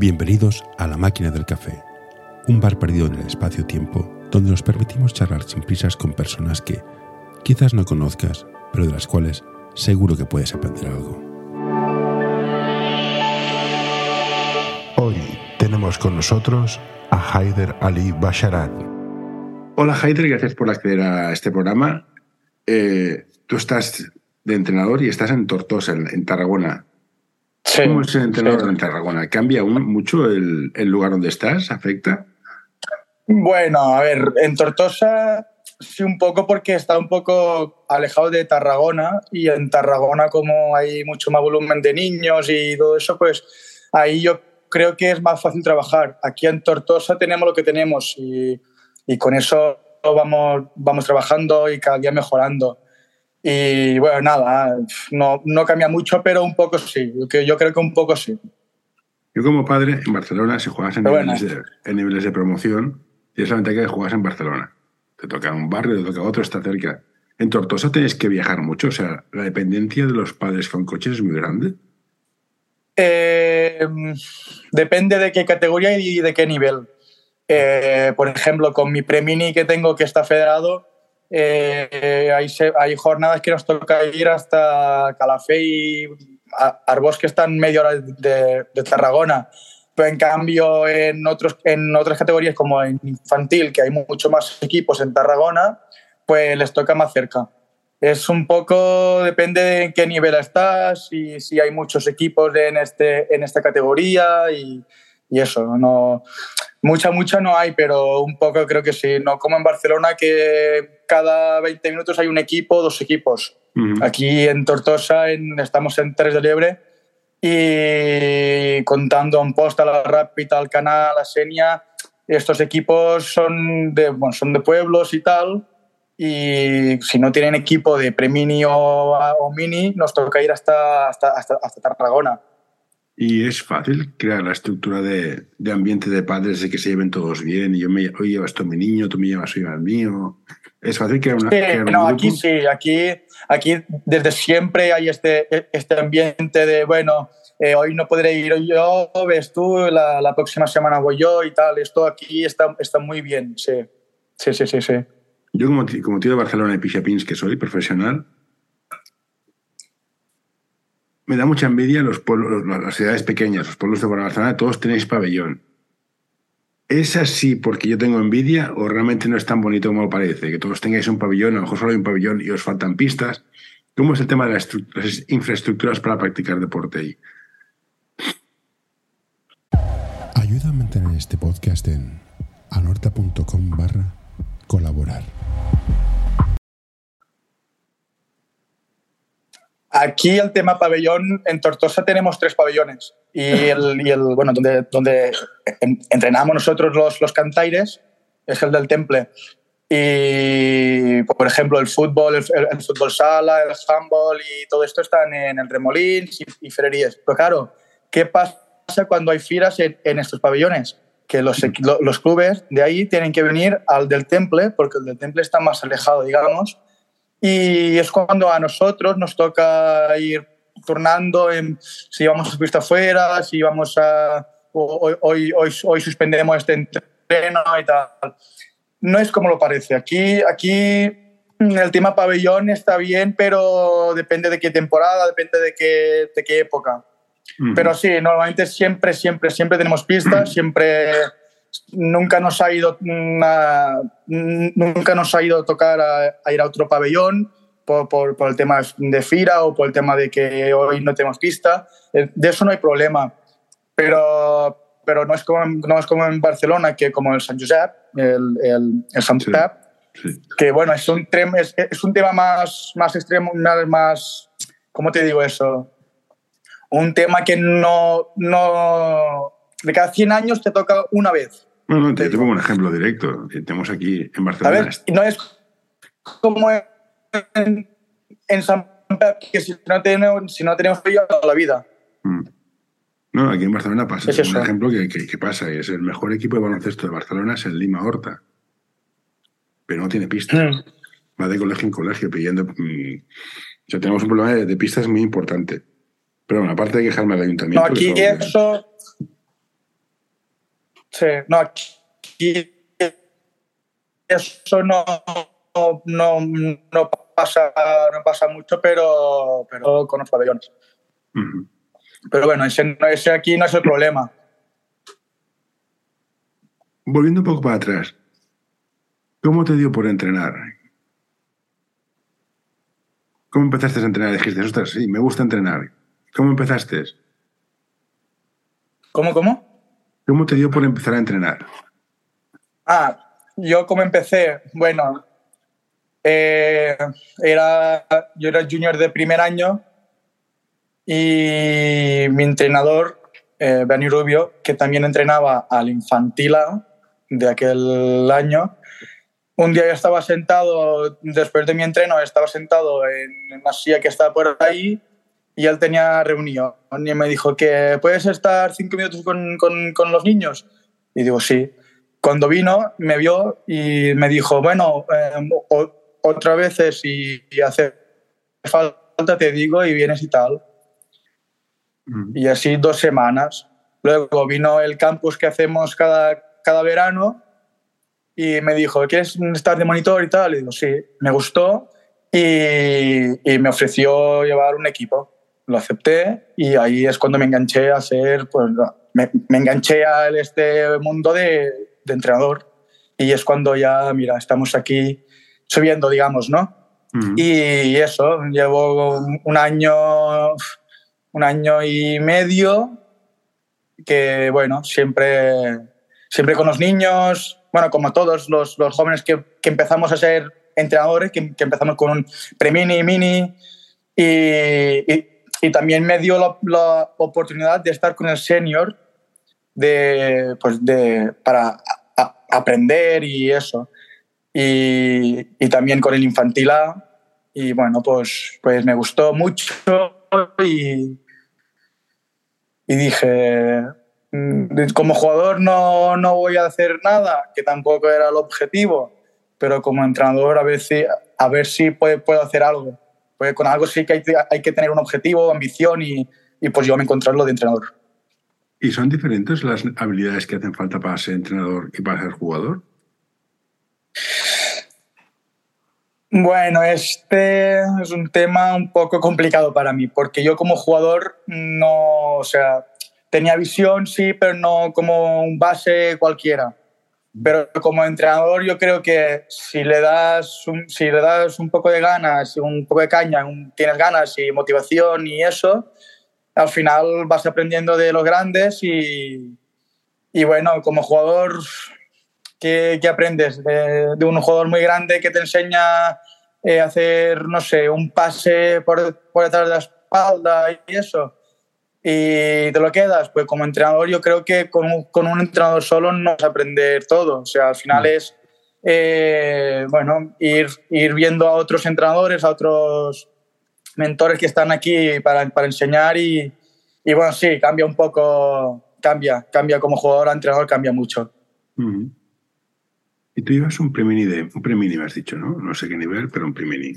Bienvenidos a La Máquina del Café, un bar perdido en el espacio-tiempo donde nos permitimos charlar sin prisas con personas que quizás no conozcas, pero de las cuales seguro que puedes aprender algo. Hoy tenemos con nosotros a Haider Ali Basharat. Hola Haider, gracias por acceder a este programa. Eh, tú estás de entrenador y estás en Tortosa, en, Tarragona. Sí, ¿Cómo es el entrenador en Tarragona? ¿Cambia mucho el, el lugar donde estás? ¿Afecta? Bueno, a ver, en Tortosa sí un poco porque está un poco alejado de Tarragona y en Tarragona como hay mucho más volumen de niños y todo eso, pues ahí yo creo que es más fácil trabajar. Aquí en Tortosa tenemos lo que tenemos y, y con eso vamos, vamos trabajando y cada día mejorando. Y bueno, nada, no, no cambia mucho, pero un poco sí. Yo, creo que un poco sí. Yo como padre, en Barcelona, si juegas en, niveles, de, en niveles de promoción, tienes la ventaja que juegas en Barcelona. Te toca un barrio, te toca otro, está cerca. En Tortosa tienes que viajar mucho, o sea, la dependencia de los padres con coches es muy grande. Eh, depende de qué categoría y de qué nivel. Eh, por ejemplo, con mi Premini que tengo que está federado, eh, hay, hay, jornadas que nos toca ir hasta Calafé y Arbós, que están media hora de, de, Tarragona. Pero en cambio, en, otros, en otras categorías como en infantil, que hay mucho más equipos en Tarragona, pues les toca más cerca. Es un poco, depende de en qué nivel estás y si hay muchos equipos en, este, en esta categoría y, y eso. No, mucha, mucha no hay, pero un poco creo que sí. No como en Barcelona que cada 20 minutos hay un equipo, dos equipos. Uh -huh. Aquí en Tortosa en, estamos en Tres de Liebre y contando un post a la Rápida, al Canal, a Senia, estos equipos son de, bueno, son de pueblos y tal. Y si no tienen equipo de premini o, o mini, nos toca ir hasta, hasta, hasta, hasta Tarragona. Y es fácil crear la estructura de, de, ambiente de padres, de que se lleven todos bien. Y yo me, hoy llevas tú a mi niño, tú me llevas hoy al mío. Es fácil crear una. Sí, crear no, un aquí sí, aquí, aquí desde siempre hay este, este ambiente de, bueno, eh, hoy no podré ir yo, ves tú, la, la, próxima semana voy yo y tal. Esto aquí está, está muy bien, sí. Sí, sí, sí, sí. Yo, como, como tío de Barcelona y Pixapins que soy, profesional, me da mucha envidia los pueblos, las ciudades pequeñas, los pueblos de Barcelona, todos tenéis pabellón. ¿Es así porque yo tengo envidia o realmente no es tan bonito como parece? Que todos tengáis un pabellón, a lo mejor solo hay un pabellón y os faltan pistas. ¿Cómo es el tema de las, las infraestructuras para practicar deporte ahí? Ayuda a mantener este podcast en anorta.com barra colaborar. Aquí el tema pabellón, en Tortosa tenemos tres pabellones y el, y el bueno, donde, donde entrenamos nosotros los, los cantaires es el del temple. Y, por ejemplo, el fútbol, el, el, fútbol sala, el handball y todo esto están en el Remolins y, y. Pero claro, ¿qué pasa cuando hay firas en, en estos pabellones? Que los, los clubes de ahí tienen que venir al del temple porque el del temple está más alejado, digamos, y es cuando a nosotros nos toca ir turnando en si vamos a pista afuera, si vamos a. Hoy, hoy, hoy, hoy suspendemos este entreno y tal. No es como lo parece. Aquí, aquí el tema pabellón está bien, pero depende de qué temporada, depende de qué, de qué época. Uh -huh. Pero sí, normalmente siempre, siempre, siempre tenemos pistas, siempre nunca nos ha ido a, nunca nos ha ido a tocar a, a ir a otro pabellón por, por, por, el tema de FIRA o por el tema de que hoy no tenemos pista. De eso no hay problema. Pero, pero no, es como, no es como en Barcelona, que como el San Josep, el, el, el Sant sí, sí. que bueno, es un, es, es un tema más, más extremo, más, ¿cómo te digo eso? Un tema que no, no de cada 100 años te toca una vez. No, no, te, te pongo un ejemplo directo. Tenemos aquí en Barcelona. A ver, no es como en, en San Pep, que si no tenemos, si no tenemos frío toda la vida. Mm. No, aquí en Barcelona pasa. Es un ejemplo que, que, que, pasa. Es el mejor equipo de baloncesto de Barcelona es el Lima Horta. Pero no tiene pistas. Mm. Va de colegio en colegio pidiendo. Mm, o sea, tenemos un problema de, de pistas muy importante. Pero bueno, aparte de quejarme al ayuntamiento. No, aquí eso, Sí, no, aquí eso no, no, no, pasa, no pasa mucho, pero, pero con los pabellones. Pero bueno, ese, ese aquí no es el problema. Volviendo un poco para atrás, ¿cómo te dio por entrenar? ¿Cómo empezaste a entrenar? Dijiste, ostras, sí, me gusta entrenar. ¿Cómo empezaste? ¿Cómo, cómo? ¿Cómo te dio por empezar a entrenar? Ah, yo como empecé, bueno, eh, era, yo era junior de primer año y mi entrenador, eh, Benny Rubio, que también entrenaba al Infantila de aquel año, un día yo estaba sentado, después de mi entreno, estaba sentado en una silla que estaba por ahí y él tenía reunión y me dijo que puedes estar cinco minutos con, con, con los niños. Y digo, sí. Cuando vino, me vio y me dijo, bueno, eh, otra vez si, hace falta te digo y vienes y tal. Y así dos semanas. Luego vino el campus que hacemos cada, cada verano y me dijo, ¿quieres estar de monitor y tal? Y digo, sí, me gustó y, y me ofreció llevar un equipo. Lo acepté y ahí es cuando me enganché a hacer, pues me, me enganché a este mundo de, de entrenador y es cuando ya, mira, estamos aquí subiendo, digamos, ¿no? Y eso, llevo un año, un año y medio que, bueno, siempre, siempre con los niños, bueno, como todos los, los jóvenes que, que, empezamos a ser entrenadores, que, que empezamos con un pre-mini, mini, y, y, y, también me dio la, la, oportunidad de estar con el senior de, pues de, para aprender y eso. Y, y, también con el infantil A. Y bueno, pues, pues me gustó mucho y, y dije, mm, como jugador no, no voy a hacer nada, que tampoco era el objetivo, pero como entrenador a ver si, a ver si puedo, puedo hacer algo. Pues con algo sí que hay, hay que tener un objetivo, ambición y, y pues yo me encontré lo de entrenador. ¿Y son diferentes las habilidades que hacen falta para ser entrenador y para ser jugador? Bueno, este es un tema un poco complicado para mí, porque yo como jugador no, o sea, tenía visión, sí, pero no como un base cualquiera. Pero como entrenador yo creo que si le das un, si le das un poco de ganas, un poco de caña, un, tienes ganas y motivación y eso, al final vas aprendiendo de los grandes y, y bueno, como jugador, ¿qué, qué aprendes? De, de, un jugador muy grande que te enseña a eh, hacer, no sé, un pase por, por detrás de la espalda y eso. Y te lo quedas, pues como entrenador yo creo que con un, con un entrenador solo no vas a aprender todo. O sea, al final es, eh, bueno, ir, ir viendo a otros entrenadores, a otros mentores que están aquí para, para enseñar y, y, bueno, sí, cambia un poco, cambia, cambia como jugador a entrenador, cambia mucho. Uh -huh. Y tú llevas un premini de, un premini me has dicho, ¿no? No sé qué nivel, pero un premini.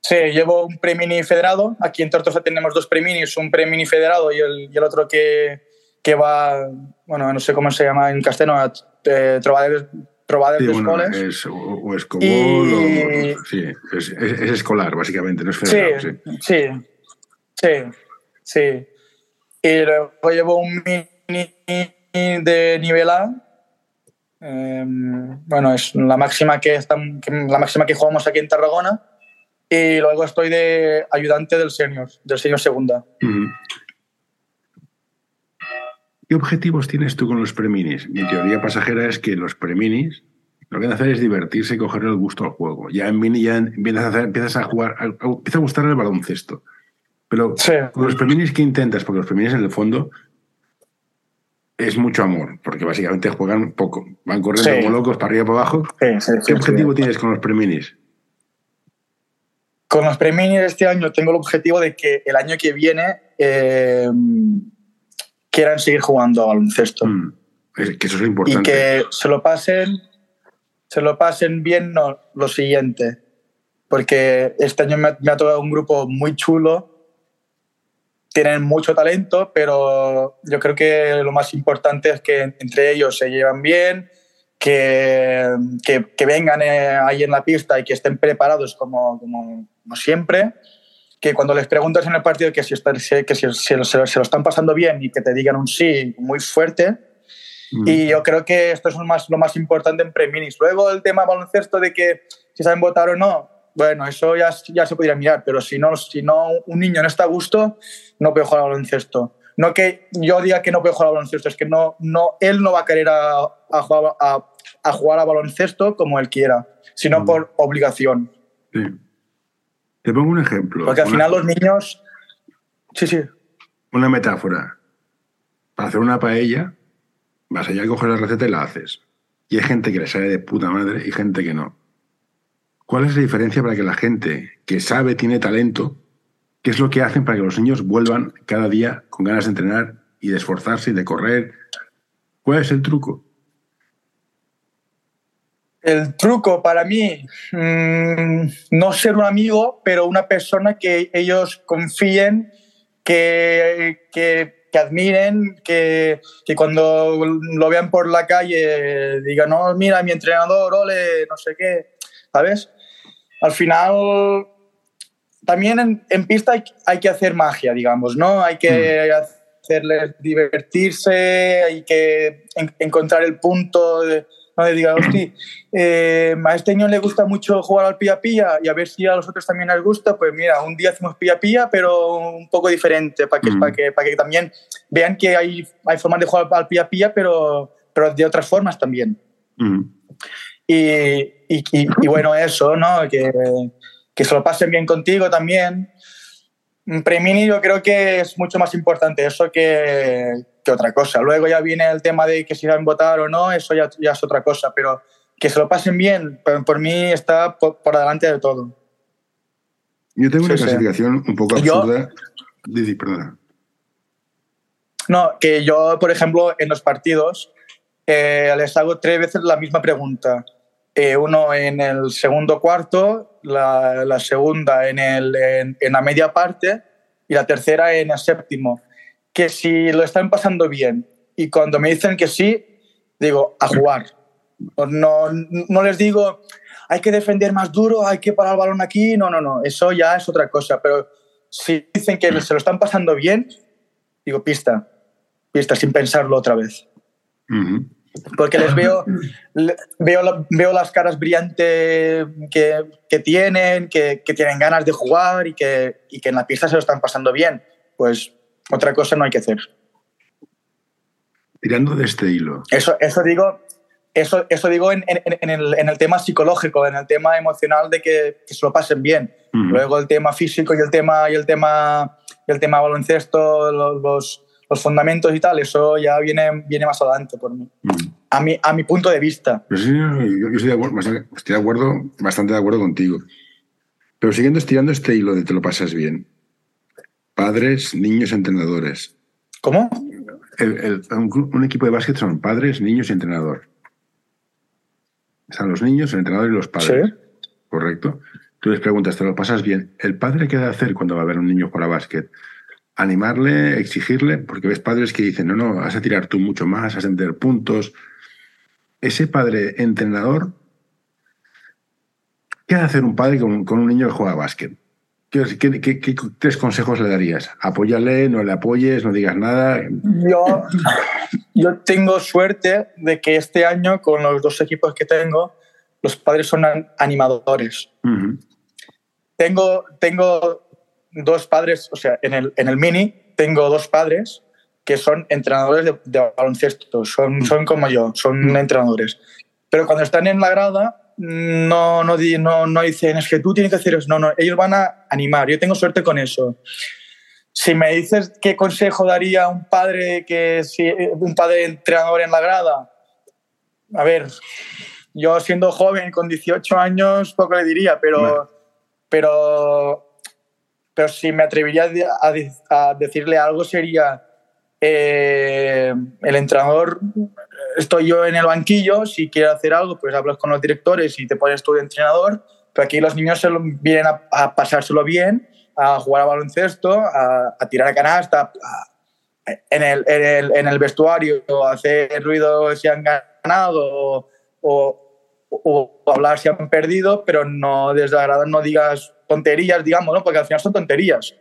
Sí, llevo un premini federado. Aquí en Tortosa tenemos dos preminis, un premini federado y el, y el otro que, que va, bueno, no sé cómo se llama en castellano, eh, trobadores, trobadores sí, de bueno, escoles. es, o, o escobol, Y- o, sí, es, es- es escolar, básicamente, no es federado. Sí, sí. sí, sí. Y luego llevo un mini de nivel A. Eh, bueno, es la máxima que, están, que- la máxima que jugamos aquí en Tarragona. Y luego estoy de ayudante del senior, del senior segunda. ¿Qué objetivos tienes tú con los preminis? Mi teoría pasajera es que los preminis lo que hacen hacer es divertirse y cogerle el gusto al juego. Ya en mini ya empiezas a, hacer, empiezas a jugar, a- a- empieza a gustar el baloncesto. Pero Sí. con los preminis, ¿qué intentas? Porque los preminis en el fondo es mucho amor, porque básicamente juegan poco. Van corriendo Sí. como locos para arriba y para abajo. Sí, ¿Qué objetivo tienes con los preminis? Con los premios de este año tengo el objetivo de que el año que viene eh, quieran seguir jugando a baloncesto. Mm, es- que eso es lo y importante. que se lo pasen se lo pasen bien no, lo siguiente porque este año me, me ha tocado un grupo muy chulo tienen mucho talento, pero yo creo que lo más importante es que entre ellos se llevan bien, que, que, vengan eh, ahí en la pista y que estén preparados como, como, siempre, que cuando les preguntas en el partido que si, están, que si se, lo, están pasando bien y que te digan un sí muy fuerte. Mm. Y yo creo que esto es lo más, lo más importante en Preminis. Luego el tema baloncesto de que si saben votar o no, bueno, eso ya, ya se podría mirar, pero si no, si no un niño no está a gusto, no puede jugar al baloncesto. No que yo diga que no puede jugar al baloncesto, es que no, no, él no va a querer a, a, jugar, a, a jugar baloncesto como él quiera, sino mm. por obligación. Sí. Te pongo un ejemplo. Porque al final los niños... Sí, sí. Una metáfora. Para hacer una paella, vas allá a coger la receta y la haces. Y hay gente que le sale de puta madre y gente que no. ¿Cuál es la diferencia para que la gente que sabe, tiene talento, qué es lo que hacen para que los niños vuelvan cada día con ganas de entrenar y de esforzarse y de correr? ¿Cuál es el truco? El truco para mí, mm, no ser un amigo, pero una persona que ellos confíen, que, que, que admiren, que, que, cuando lo vean por la calle digan, no, mira, mi entrenador, ole, no sé qué, ¿sabes? al final también en, pista hay, que hacer magia, digamos, ¿no? Hay que mm. hacerles divertirse, hay que encontrar el punto de, donde diga, hostia, eh, a este niño le gusta mucho jugar al pía y a ver si a los otros también les gusta, pues mira, un día hacemos pía, pero un poco diferente, para que, para mm. que, para que también vean que hay, hay formas de jugar al pía, pero, pero de otras formas también. Mm. Y, y, bueno, eso, ¿no? Que, que se lo pasen bien contigo también. Premini yo creo que es mucho más importante eso que, que, otra cosa. Luego ya viene el tema de que si van a votar o no, eso ya, ya, es otra cosa, pero que se lo pasen bien, por, mí está por, por, delante de todo. Yo tengo una clasificación un poco absurda. Didi, perdona. No, que yo, por ejemplo, en los partidos eh, les hago tres veces la misma pregunta. Eh, uno en el segundo cuarto, la, segunda en, el, en, la media parte y la tercera en el séptimo. Que si lo están pasando bien y cuando me dicen que sí, digo, a jugar. No, no les digo, hay que defender más duro, hay que parar el balón aquí, no, no, no, eso ya es otra cosa. Pero si dicen que se lo están pasando bien, digo, pista, pista, sin pensarlo otra vez porque les veo, veo, veo las caras brillantes que, que tienen, que, que, tienen ganas de jugar y que, y que en la pista se lo están pasando bien. Pues otra cosa no hay que hacer. Tirando de este hilo. Eso, eso digo, eso, eso digo en, en, el, en, el, tema psicológico, en el tema emocional de que, que se lo pasen bien. Luego el tema físico y el tema, y el tema, y el tema baloncesto, los los fundamentos y tal, eso ya viene, viene más adelante por mí. Mm. A, mi, a mi punto de vista. Sí, yo, estoy, de acuerdo, estoy de acuerdo, bastante de acuerdo contigo. Pero siguiendo estirando este hilo de te lo pasas bien. Padres, niños, entrenadores. ¿Cómo? un, equipo de básquet son padres, niños y entrenador. Están los niños, el entrenador y los padres. ¿Sí? Correcto. Tú les preguntas, ¿te lo pasas bien? ¿El padre qué debe hacer cuando va a ver un niño jugar a básquet? Animarle, exigirle, porque ves padres que dicen, no, no, vas a tirar tú mucho más, vas a meter puntos. Ese padre entrenador, ¿qué hace hacer un padre con, un niño que juega a básquet? ¿Qué, tres consejos le darías? Apóyale, no le apoyes, no digas nada. Yo, yo tengo suerte de que este año, con los dos equipos que tengo, los padres son animadores. Tengo, tengo dos padres, o sea, en el, en el mini tengo dos padres que son entrenadores de, baloncesto, son, son como yo, son mm. entrenadores. Pero cuando están en la grada, no, no, no, no dicen, es que tú tienes que hacer eso. No, no, ellos van a animar. Yo tengo suerte con eso. Si me dices qué consejo daría un padre que si, un padre entrenador en la grada, a ver, yo siendo joven con 18 años poco le diría, pero, pero pero si me atrevería a, decirle algo sería, eh, el entrenador, estoy yo en el banquillo, si quiere hacer algo, pues hablas con los directores y te pones tú de entrenador, Pero aquí los niños se vienen a, pasárselo bien, a jugar a baloncesto, a, tirar a canasta, en, el, en, el, en, el, vestuario, hacer ruido si han ganado o, o, hablar si han perdido, pero no desagradar, no digas tonterías, digamos, ¿no? porque al final son tonterías.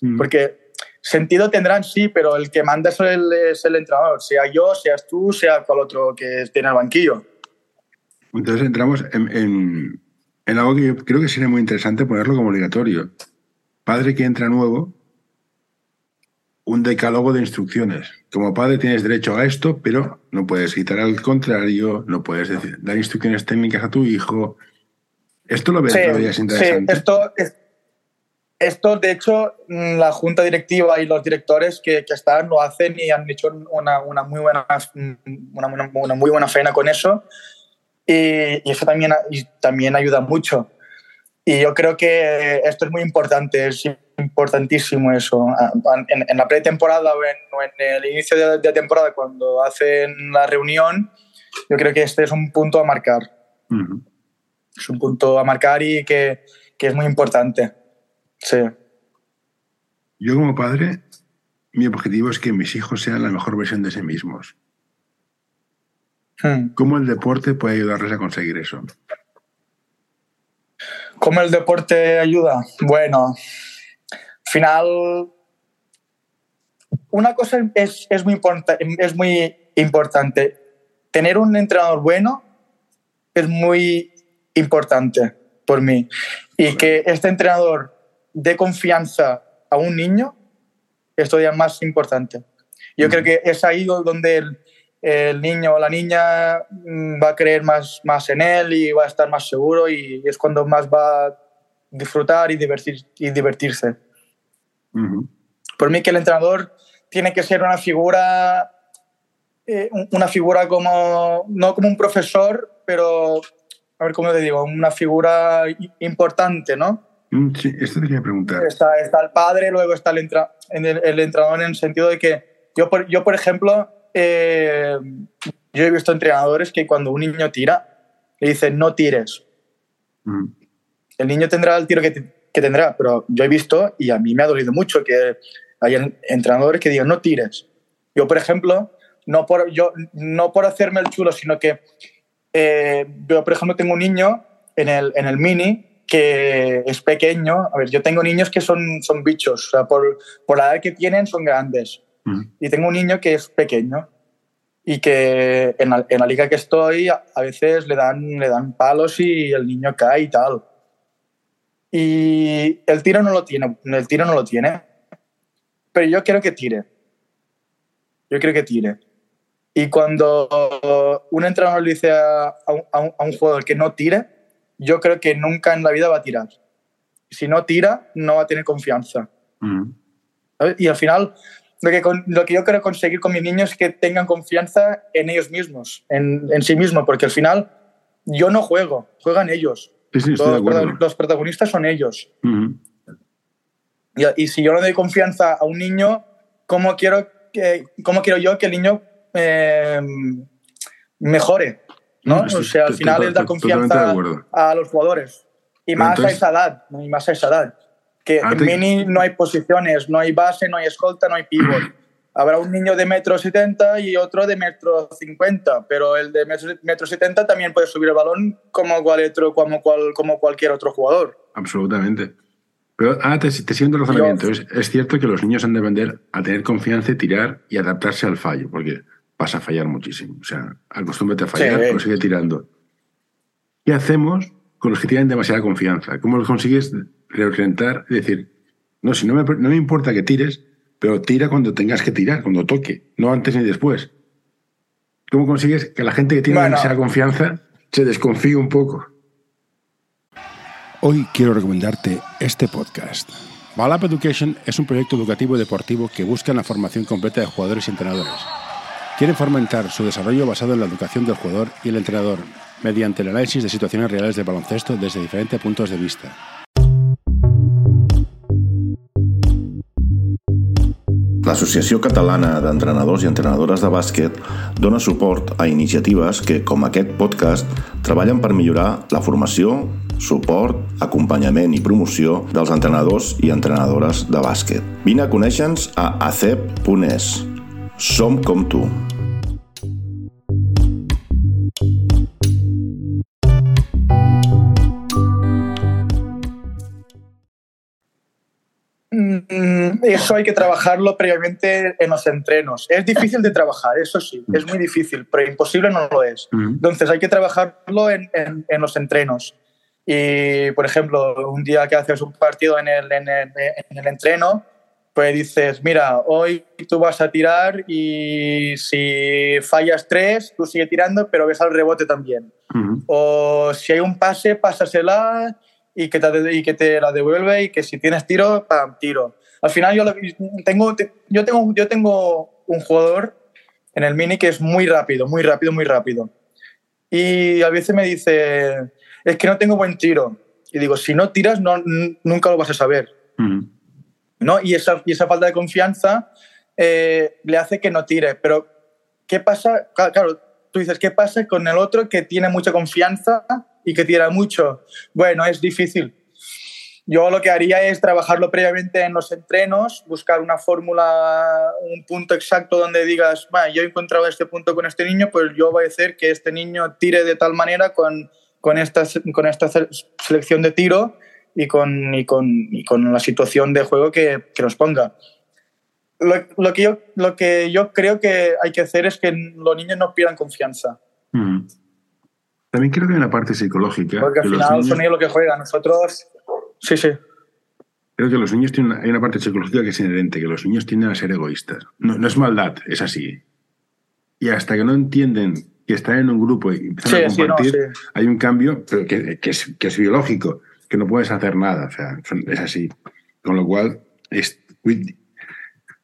Mm. Porque sentido tendrán, sí, pero el que manda es el, es el entrenador, sea yo, seas tú, sea cual otro que esté en el banquillo. Entonces entramos en, en, algo que creo que sería muy interesante ponerlo como obligatorio. Padre que entra nuevo, un decálogo de instrucciones. Como padre tienes derecho a esto, pero no puedes quitar al contrario, no puedes decir, dar instrucciones técnicas a tu hijo. Esto lo ves sí, todavía es interesante. Sí, esto, esto, de hecho, la junta directiva y los directores que, que están lo hacen y han hecho una, una muy buena, una, una, una, muy buena faena con eso. Y, eso también, y también ayuda mucho. Y yo creo que esto es muy importante, es importantísimo eso. En, en la pretemporada o en, en, el inicio de, de, temporada, cuando hacen la reunión, yo creo que este es un punto a marcar. Uh -huh. Es un punto a marcar y que, que, es muy importante. Sí. Yo como padre, mi objetivo es que mis hijos sean la mejor versión de sí mismos. Hmm. ¿Cómo el deporte puede ayudarles a conseguir eso? ¿Cómo el deporte ayuda? Bueno, al final, una cosa es, es, muy es muy importante. Tener un entrenador bueno es muy importante por mí. Y que este entrenador dé confianza a un niño es todavía más importante. Yo mm. creo que es ahí donde el, el niño o la niña mm, va a creer más, más en él y va a estar más seguro y es cuando más va a disfrutar y, divertir, y divertirse. Uh -huh. Por mí que el entrenador tiene que ser una figura, eh, una figura como, no como un profesor, pero, a ver cómo te digo, una figura importante, ¿no? Mm, sí, esto te quería preguntar. Está, está el padre, luego está el, entra, el, el entrenador en el sentido de que yo, por, yo por ejemplo, eh, yo he visto entrenadores que cuando un niño tira, le dicen no tires. Mm. El niño tendrá el tiro que, que, tendrá, pero yo he visto, y a mí me ha dolido mucho, que hay entrenadores que digan no tires. Yo, por ejemplo, no por, yo, no por hacerme el chulo, sino que eh, yo, por ejemplo, tengo un niño en el, en el mini que es pequeño. A ver, yo tengo niños que son, son bichos, o sea, por, por la edad que tienen son grandes. Y tengo un niño que es pequeño y que en la, en la, liga que estoy a veces le dan, le dan palos y el niño cae y tal. Y el tiro no lo tiene, el tiro no lo tiene, pero yo quiero que tire. Yo quiero que tire. Y cuando un entrenador le dice a, a, un, a, un, jugador que no tire, yo creo que nunca en la vida va a tirar. Si no tira, no va a tener confianza. Mm. Y al final, lo que, lo que yo quiero conseguir con mis niños es que tengan confianza en ellos mismos, en, en sí mismos, porque al final yo no juego, juegan ellos. Sí, sí, los, los, protagonistas son ellos. Uh -huh. y, y, si yo no doy confianza a un niño, ¿cómo quiero, que, cómo quiero yo que el niño eh, mejore? ¿no? Estoy, o sea, al final es dar confianza a los jugadores. Y más Entonces, a esa edad, y más a esa edad. Que en mini no hay posiciones, no hay base, no hay escolta, no hay pivot. Habrá un niño de metro setenta y otro de metro cincuenta, pero el de metro setenta también puede subir el balón como, cual otro, como, cual, como cualquier otro jugador. Absolutamente. Pero ah, te, te siento el razonamiento. Es, es, cierto que los niños han de aprender a tener confianza y tirar y adaptarse al fallo, porque vas a fallar muchísimo. O sea, acostúmbrate a fallar, sí. consigue tirando. ¿Qué hacemos con los que tienen demasiada confianza? ¿Cómo los consigues reorientar y decir, no, si no me, no me importa que tires, pero tira cuando tengas que tirar, cuando toque, no antes ni después. ¿Cómo consigues que la gente que tiene bueno. demasiada confianza se desconfíe un poco? Hoy quiero recomendarte este podcast. Balap Education es un proyecto educativo y deportivo que busca la formación completa de jugadores y entrenadores. Quiere fomentar su desarrollo basado en la educación del jugador y el entrenador, mediante el análisis de situaciones reales de baloncesto desde diferentes puntos de vista. L'Associació Catalana d'Entrenadors i Entrenadores de Bàsquet dona suport a iniciatives que, com aquest podcast, treballen per millorar la formació, suport, acompanyament i promoció dels entrenadors i entrenadores de bàsquet. Vine a conèixer-nos a acep.es. Som com tu. Mm, Eso hay que trabajarlo previamente en los entrenos. Es difícil de trabajar, eso sí, es muy difícil, pero imposible no lo es. Entonces hay que trabajarlo en, en- en los entrenos. Y, por ejemplo, un día que haces un partido en el, en el- en el entreno, pues dices, mira, hoy tú vas a tirar y si fallas tres, tú sigue tirando, pero ves al rebote también. O si hay un pase, pásasela y que te, y que te la devuelve y que si tienes tiro, pam, tiro. Al final yo, tengo, yo, tengo, yo tengo un jugador en el mini que es muy rápido, muy rápido, muy rápido. Y a veces me dice, es que no tengo buen tiro. Y digo, si no tiras, no, nunca lo vas a saber. ¿No? Y, esa, y esa falta de confianza eh, le hace que no tire. Pero, ¿qué pasa? Claro, tú dices, ¿qué pasa con el otro que tiene mucha confianza y que tira mucho? Bueno, es difícil. Yo lo que haría es trabajarlo previamente en los entrenos, buscar una fórmula, un punto exacto donde digas, "Va, yo he encontrado este punto con este niño, pues yo voy a hacer que este niño tire de tal manera con, con, esta, con esta se- selección de tiro y con, y con, y con la situación de juego que, que nos ponga. Lo, lo que yo, lo que yo creo que hay que hacer es que los niños no pierdan confianza, Ujú. También creo que hay una parte psicológica. porque al final niños- son ellos los que juegan. Nosotros, sí, sí. Creo que los niños tienen una, hay una parte psicológica que es inherente, que los niños tienden a ser egoístas. No, no es maldad, es así. Y hasta que no entienden que están en un grupo y empiezan a Sí, sí, no, compartir, sí. hay un cambio, pero que, que es, que es biológico, que no puedes hacer nada. O sea, es así. Con lo cual, es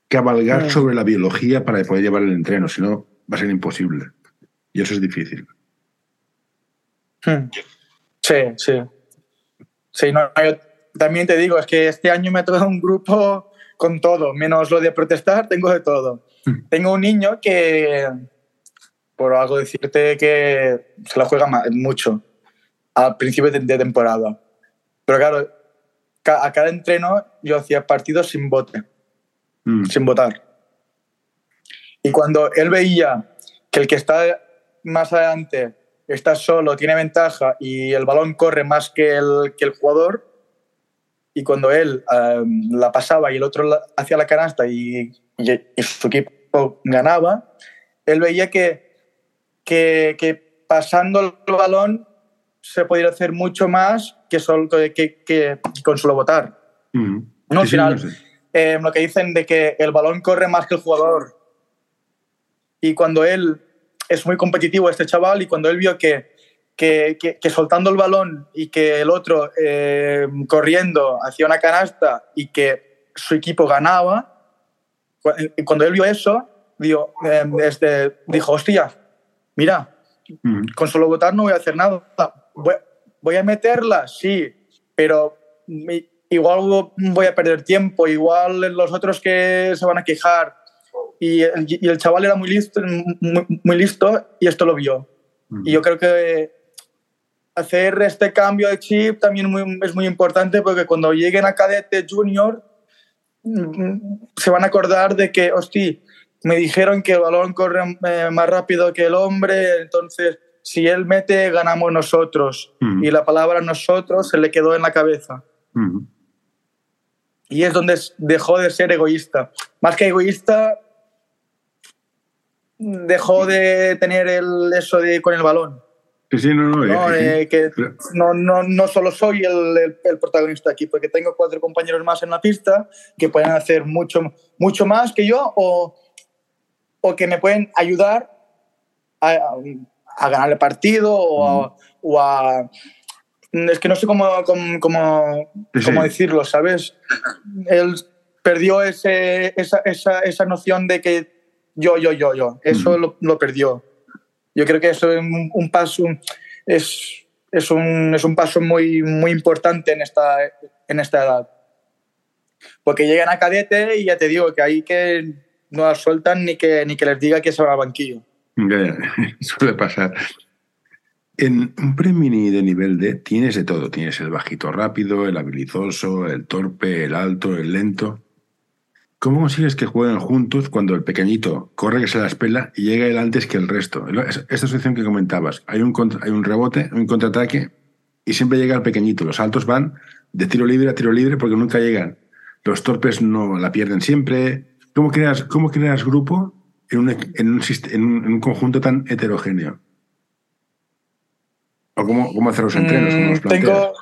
cabalgar sobre la biología para poder llevar el entreno, si no, va a ser imposible. Y eso es difícil. Hmm. Sí, sí. Sí, no, yo también te digo, es que este año me ha tocado un grupo con todo, menos lo de protestar, tengo de todo. Hmm. Tengo un niño que, por algo decirte que se la juega mucho al principio de temporada. Pero claro, a cada entreno yo hacía partidos sin bote, Mm. sin votar. Y cuando él veía que el que está más adelante está solo, tiene ventaja y el balón corre más que el, que el jugador, y cuando él eh, la pasaba y el otro hacía la canasta y, y- y su equipo ganaba, él veía que, que, que pasando el balón se podía hacer mucho más que, solo, que, que- que con solo votar. Mm. No, al sí, final, no sé. eh, lo que dicen de que el balón corre más que el jugador. Y cuando él es muy competitivo, este chaval, y cuando él vio que, que, que- que soltando el balón y que el otro eh, corriendo hacía una canasta y que su equipo ganaba, cuando él vio eso, dijo, eh, este, dijo hostia, mira, Mm. con solo votar no voy a hacer nada. Voy, voy a meterla, sí, pero igual voy a perder tiempo, igual los otros que se van a quejar. Y, el- y el chaval era muy listo, muy, muy listo y esto lo vio. Y yo creo que hacer este cambio de chip también muy- es muy importante porque cuando lleguen a cadete junior mm, se van a acordar de que, hostia, me dijeron que el balón corre eh, más rápido que el hombre, entonces si él mete, ganamos nosotros. Mm. Y la palabra nosotros se le quedó en la cabeza. Mm. Y es donde dejó de ser egoísta. Más que egoísta, dejó de tener el, eso de con el balón. Sí, sí, no, no. ¿no? eh, Eh, que Pero- no, no, no solo soy el, el- el protagonista aquí, porque tengo cuatro compañeros más en la pista que pueden hacer mucho, mucho más que yo o, o que me pueden ayudar a, a ganar el partido o a, o a- Es que no sé cómo, cómo, cómo, Sí, sí. cómo decirlo, ¿sabes? Él perdió ese, esa, esa, esa noción de que yo, yo, yo, yo. Eso Ujú. lo, lo perdió. Yo creo que eso es un, un paso, es, es, un, es un paso muy, muy importante en esta, en esta edad. Porque llegan a cadete y ya te digo que ahí que no las sueltan ni que, ni que les diga que se va al banquillo. Suele pasar. En un premini de nivel D tienes de todo. Tienes el bajito rápido, el habilidoso, el torpe, el alto, el lento. ¿Cómo consigues que jueguen juntos cuando el pequeñito corre que se la espela y llega él antes que el resto? Esta situación que comentabas, hay un, hay un rebote, un contraataque y siempre llega el pequeñito. Los altos van de tiro libre a tiro libre porque nunca llegan. Los torpes no la pierden siempre. ¿Cómo creas, cómo creas grupo en un, en un, en un conjunto tan heterogéneo? ¿O cómo, cómo hacer los entrenos? Mm, tengo,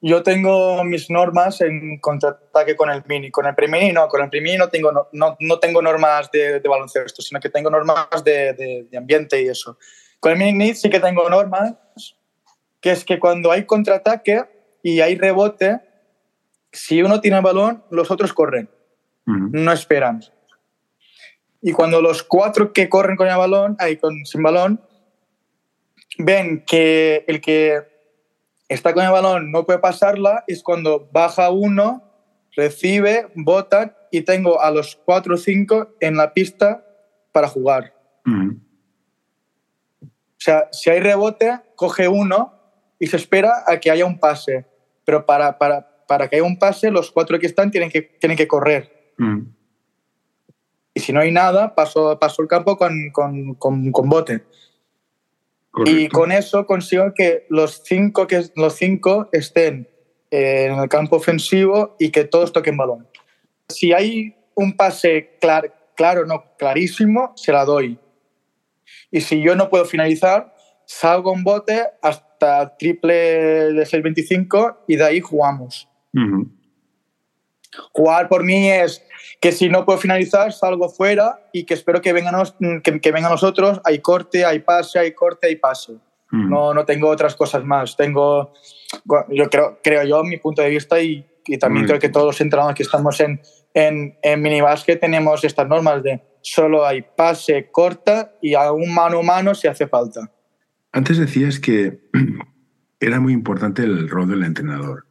yo tengo mis normas en contraataque con el mini. Con el primini no, con el primini no tengo, no, no, tengo normas de, de, baloncesto, sino que tengo normas de, de, ambiente y eso. Con el mini sí que tengo normas, que es que cuando hay contraataque y hay rebote, si uno tiene el balón, los otros corren, no esperan. Y cuando los cuatro que corren con el balón, ahí con, sin balón, ven que el que está con el balón, no puede pasarla, es cuando baja uno, recibe, botan y tengo a los cuatro o cinco en la pista para jugar. O sea, si hay rebote, coge uno y se espera a que haya un pase. Pero para, para, para que haya un pase, los cuatro que están tienen que, tienen que correr. Y si no hay nada, paso, paso el campo con, con, con, con bote. Y con eso consigo que los cinco, que los cinco estén en el campo ofensivo y que todos toquen balón. Si hay un pase clar, claro, no, clarísimo, se la doy. Y si yo no puedo finalizar, salgo un bote hasta triple de 6.25 y de ahí jugamos. Jugar por mí es que si no puedo finalizar, salgo fuera y que espero que vengan, que, que vengan nosotros. Hay corte, hay pase, hay corte, hay pase. No, no tengo otras cosas más. Tengo, yo creo, creo yo, mi punto de vista y, y también creo que todos los entrenadores que estamos en, en, en minibásquet tenemos estas normas de solo hay pase, corta y a un mano a mano si hace falta. Antes decías que era muy importante el rol del entrenador.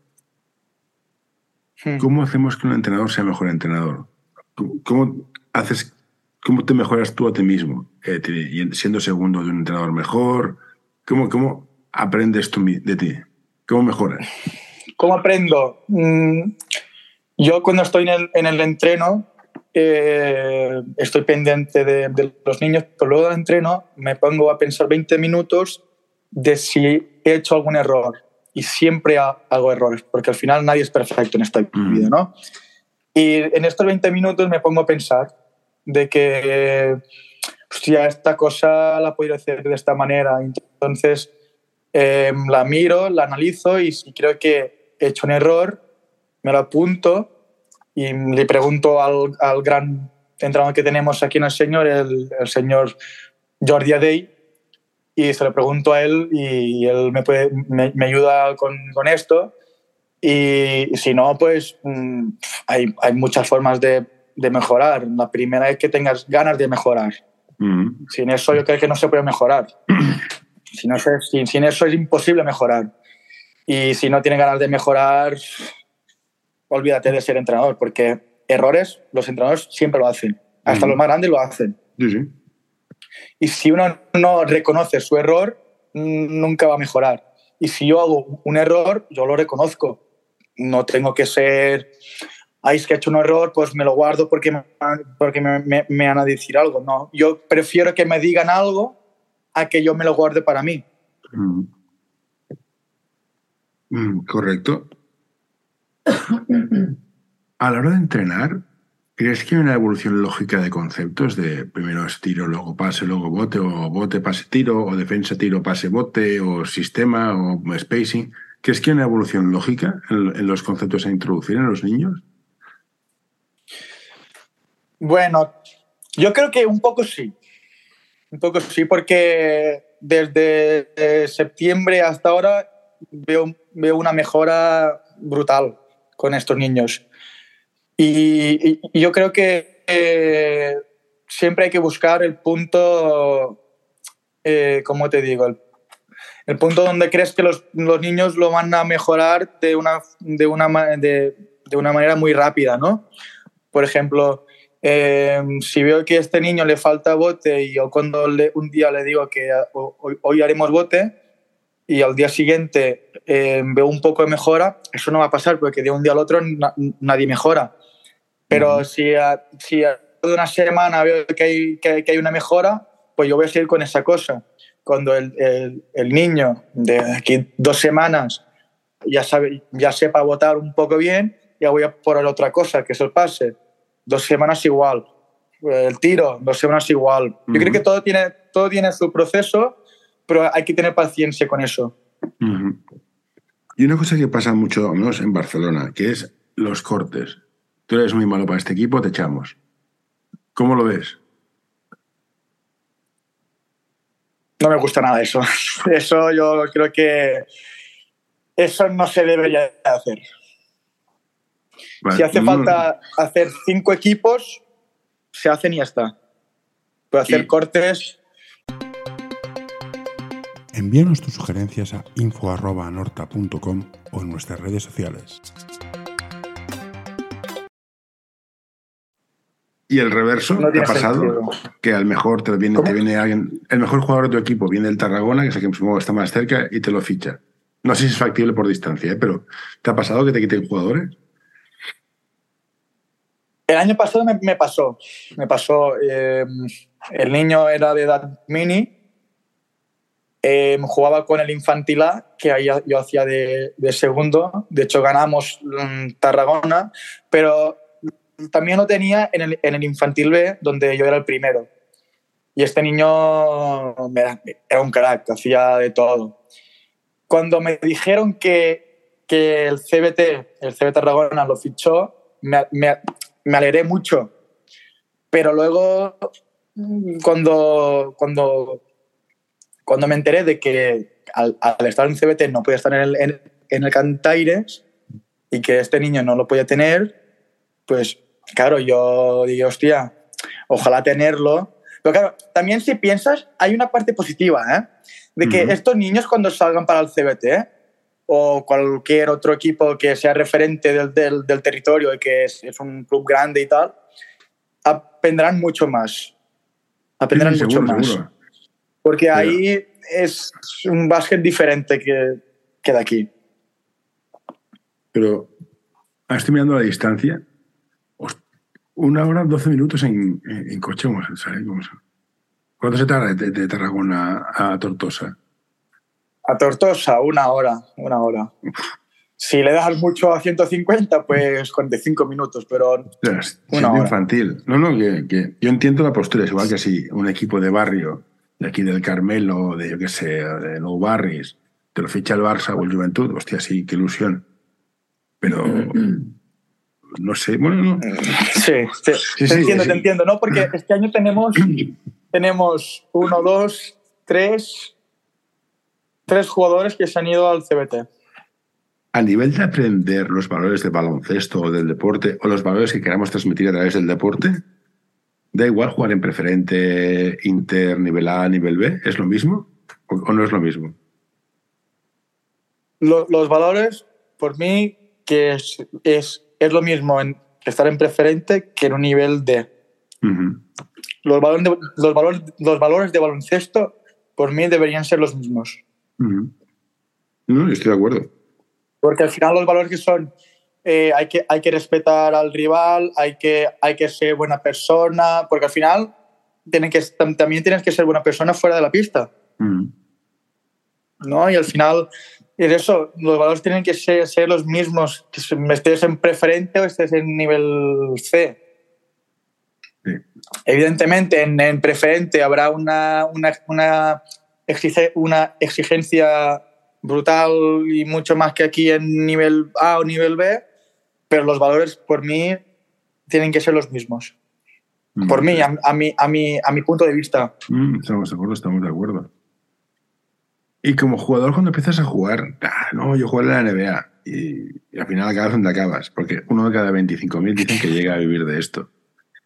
¿Cómo hacemos que un entrenador sea mejor entrenador? ¿Cómo, haces, cómo te mejoras tú a ti mismo? Eh, siendo segundo de un entrenador mejor. ¿Cómo, cómo aprendes tú de ti? ¿Cómo mejoras? ¿Cómo aprendo? Mm, yo cuando estoy en el, en el entreno eh, estoy pendiente de, de, los niños, pero luego del entreno me pongo a pensar 20 minutos de si he hecho algún error y siempre hago errores, porque al final nadie es perfecto en esta mm. vida, ¿no? Y en estos 20 minutos me pongo a pensar de que, hostia, esta cosa la puedo hacer de esta manera. Entonces, em, la miro, la analizo y si creo que he hecho un error, me lo apunto y le pregunto al, al gran entrenador que tenemos aquí en el señor, el, el señor Jordi Adey, y se lo pregunto a él y él me, puede, me, me ayuda con, con, esto. Y si no, pues mm, hay, hay, muchas formas de, de, mejorar. La primera es que tengas ganas de mejorar. Mm. Sin eso yo creo que no se puede mejorar. sin, eso, sin, sin eso es imposible mejorar. Y si no tienes ganas de mejorar, olvídate de ser entrenador, porque errores los entrenadores siempre lo hacen. Hasta mm. los más grandes lo hacen. Sí, sí. Y si uno no reconoce su error, nunca va a mejorar. Y si yo hago un error, yo lo reconozco. No tengo que ser, ay, es que he hecho un error, pues me lo guardo porque me, porque me, van a decir algo. No, yo prefiero que me digan algo a que yo me lo guarde para mí. Mm. Mm, correcto. A la hora de entrenar, ¿Crees que hay una evolución lógica de conceptos de primero es tiro, luego pase, luego bote, o bote, pase, tiro, o defensa, tiro, pase, bote, o sistema, o spacing? ¿Crees que hay una evolución lógica en, los conceptos a introducir en los niños? Bueno, yo creo que un poco sí. Un poco sí, porque desde eh, septiembre hasta ahora veo, veo una mejora brutal con estos niños. Y, y yo creo que eh, siempre hay que buscar el punto, eh, ¿cómo te digo? El, el, punto donde crees que los, los, niños lo van a mejorar de una, de una, de, de una manera muy rápida, ¿no? Por ejemplo, Em, si veo que a este niño le falta bote y yo cuando le, un día le digo que hoy, hoy haremos bote y al día siguiente em, veo un poco de mejora, eso no va a pasar porque de un día al otro na, nadie mejora. Pero uh -huh. si, a, si a una semana veo que hay, que, que, hay una mejora, pues yo voy a seguir con esa cosa. Cuando el, el, el niño de aquí dos semanas ya, sabe, ya sepa votar un poco bien, ya voy a por otra cosa, que es el pase dos semanas igual. El tiro, dos semanas igual. Uh -huh. Yo creo que todo tiene, todo tiene su proceso, pero hay que tener paciencia con eso. Uh -huh. Y una cosa que pasa mucho, al menos en Barcelona, que es los cortes. Tú eres muy malo para este equipo, te echamos. ¿Cómo lo ves? No me gusta nada eso. Eso yo creo que eso no se debería hacer. Vale. Si hace falta hacer cinco equipos, se hacen y ya está. Puede hacer y... cortes. Envíanos tus sugerencias a info.norta.com o en nuestras redes sociales. Y el reverso, no ¿te ha pasado? Sentido. Que al mejor te viene, te viene alguien, el mejor jugador de tu equipo viene del Tarragona, que es el que está más cerca, y te lo ficha. No sé si es factible por distancia, ¿eh? pero ¿te ha pasado que te quiten jugadores? El año pasado me, me pasó. Me pasó. Eh, el niño era de edad mini. Eh, jugaba con el infantil A, que ahí yo hacía de, de segundo. De hecho, ganamos um, Tarragona. Pero también lo tenía en el, en el, infantil B, donde yo era el primero. Y este niño era, era un crack, hacía de todo. Cuando me dijeron que, que el CBT, el CBT Tarragona, lo fichó, me, me, me alegré mucho. Pero luego, cuando, cuando, cuando me enteré de que al, al estar en CBT no podía estar en el, en, en el Cantaires y que este niño no lo podía tener, pues claro, yo digo, hostia, ojalá tenerlo. Pero claro, también si piensas, hay una parte positiva, ¿eh? De que uh -huh. estos niños cuando salgan para el CBT ¿eh? o cualquier otro equipo que sea referente del, del, del territorio y que es, es, un club grande y tal, aprenderán mucho más. Aprenderán sí, mucho seguro, más. Seguro. Porque ahí es un básquet diferente que, que de aquí. Pero estoy mirando la distancia una hora, doce minutos en, en, en coche. ¿sabes? ¿Cuánto se tarda de, de, Tarragona a Tortosa? A Tortosa, una hora, una hora. Si le das mucho a 150, pues 45 minutos, pero es una hora. infantil. No, no, que, que, yo entiendo la postura, es igual que si un equipo de barrio, de aquí del Carmelo, de yo qué sé, de Nou Barris, te lo ficha el Barça o el Juventud, hostia, sí, qué ilusión. Pero... no sé, bueno, no. Sí, sí, sí te entiendo, sí. te entiendo, ¿no? Porque este año tenemos, tenemos uno, dos, tres, tres jugadores que se han ido al CBT. A nivel de aprender los valores del baloncesto o del deporte, o los valores que queramos transmitir a través del deporte, da igual jugar en preferente, inter, nivel A, nivel B, ¿es lo mismo o, no es lo mismo? Lo, los valores, por mí, que es, es es lo mismo en estar en preferente que en un nivel D. Uh -huh. los, valores de, los, valores, los valores de baloncesto, por mí, deberían ser los mismos. Uh -huh. No, estoy de acuerdo. Porque al final los valores que son, eh, hay, que, hay que respetar al rival, hay que, hay que ser buena persona, porque al final tienen que, también tienes que ser buena persona fuera de la pista. Uh -huh. ¿No? Y al final es eso, los valores tienen que ser, ser, los mismos, que estés en preferente o estés en nivel C. Sí. Evidentemente, en, en, preferente habrá una, una, una, exige, una, exigencia brutal y mucho más que aquí en nivel A o nivel B, pero los valores, por mí, tienen que ser los mismos. Mm, por mí, a, a, mi, a, mi, a mi punto de vista. Mm, estamos de acuerdo, estamos de acuerdo. Y como jugador, cuando empiezas a jugar, ah, no, yo juego en la NBA y, al final acabas donde acabas, porque uno de cada 25.000 dicen que llega a vivir de esto.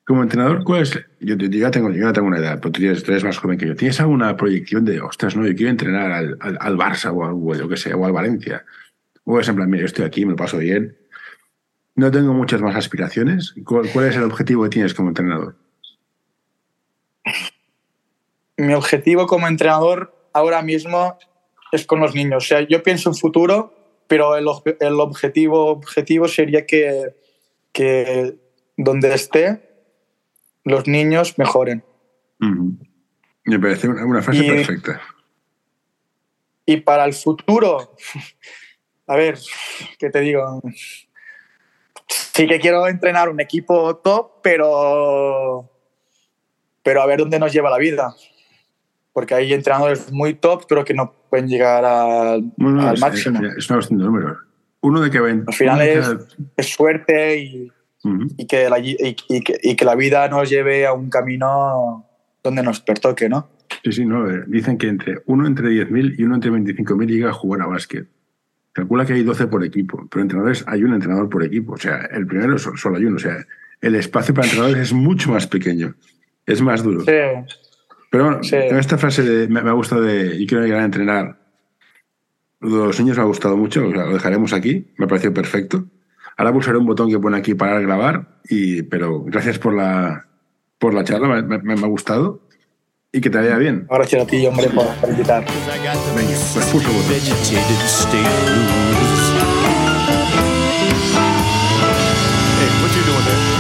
Como entrenador, ¿cuál es? Yo, ya, tengo, yo ya tengo una edad, pero tú eres, tú eres, más joven que yo. ¿Tienes alguna proyección de, ostras, no, yo quiero entrenar al, al, al Barça o al, o yo que o al Valencia? O es en plan, mira, yo estoy aquí, me lo paso bien. no tengo muchas más aspiraciones. ¿Cuál, cuál es el objetivo que tienes como entrenador? Mi objetivo como entrenador ahora mismo es con los niños. O sea, yo pienso en futuro, pero el, el objetivo, objetivo sería que, que donde esté, los niños mejoren. Me parece una, una frase Y- perfecta. Y para el futuro, a ver, ¿qué te digo? Sí que quiero entrenar un equipo top, pero, pero a ver dónde nos lleva la vida. Porque hay entrenadores muy top, pero que no pueden llegar al, Bueno, al es, máximo. es- una cuestión de números. Uno de que ven. Al final es, cada- es suerte y, que la, y, y que, y que la vida nos lleve a un camino donde nos pertoque, ¿no? Sí, sí, no. eh, Dicen que entre uno entre 10.000 y uno entre 25.000 llega a jugar a básquet. Calcula que hay 12 por equipo, pero entrenadores hay un entrenador por equipo. O sea, el primero so- solo hay uno. O sea, el espacio para entrenadores es mucho más pequeño. Es más duro. Sí, Pero bueno, Sí. en esta frase de, me, me ha gustado de y quiero llegar a entrenar. Los niños me ha gustado mucho, o sea, lo dejaremos aquí, me ha parecido perfecto. Ahora pulsaré un botón que pone aquí para grabar, y, pero gracias por la, por la charla, me, me- me ha gustado y que te vaya bien. gracias a ti, hombre, por, por invitar. Venga, pues pulso el botón. Hey, what you doing there?